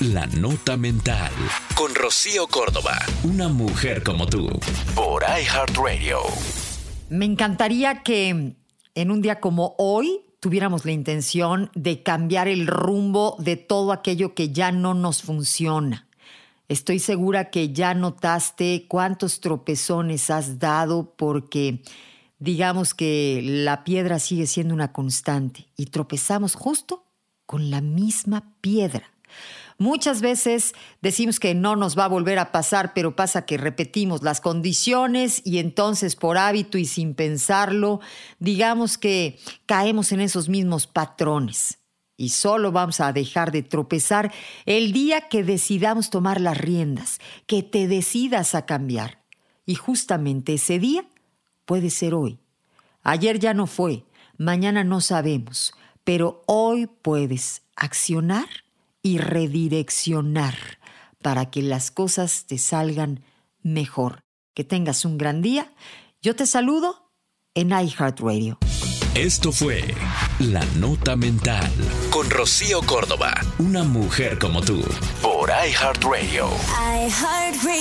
La Nota Mental. Con Rocío Córdoba. Una mujer como tú. Por iHeartRadio. Me encantaría que en un día como hoy tuviéramos la intención de cambiar el rumbo de todo aquello que ya no nos funciona. Estoy segura que ya notaste cuántos tropezones has dado porque digamos que la piedra sigue siendo una constante y tropezamos justo con la misma piedra. Muchas veces decimos que no nos va a volver a pasar, pero pasa que repetimos las condiciones y entonces por hábito y sin pensarlo, digamos que caemos en esos mismos patrones. Y solo vamos a dejar de tropezar el día que decidamos tomar las riendas, que te decidas a cambiar. Y justamente ese día puede ser hoy. Ayer ya no fue, mañana no sabemos, pero hoy puedes accionar y redireccionar para que las cosas te salgan mejor. Que tengas un gran día. Yo te saludo en iHeartRadio. Esto fue La Nota Mental con Rocío Córdoba, una mujer como tú, por iHeartRadio. iHeartRadio.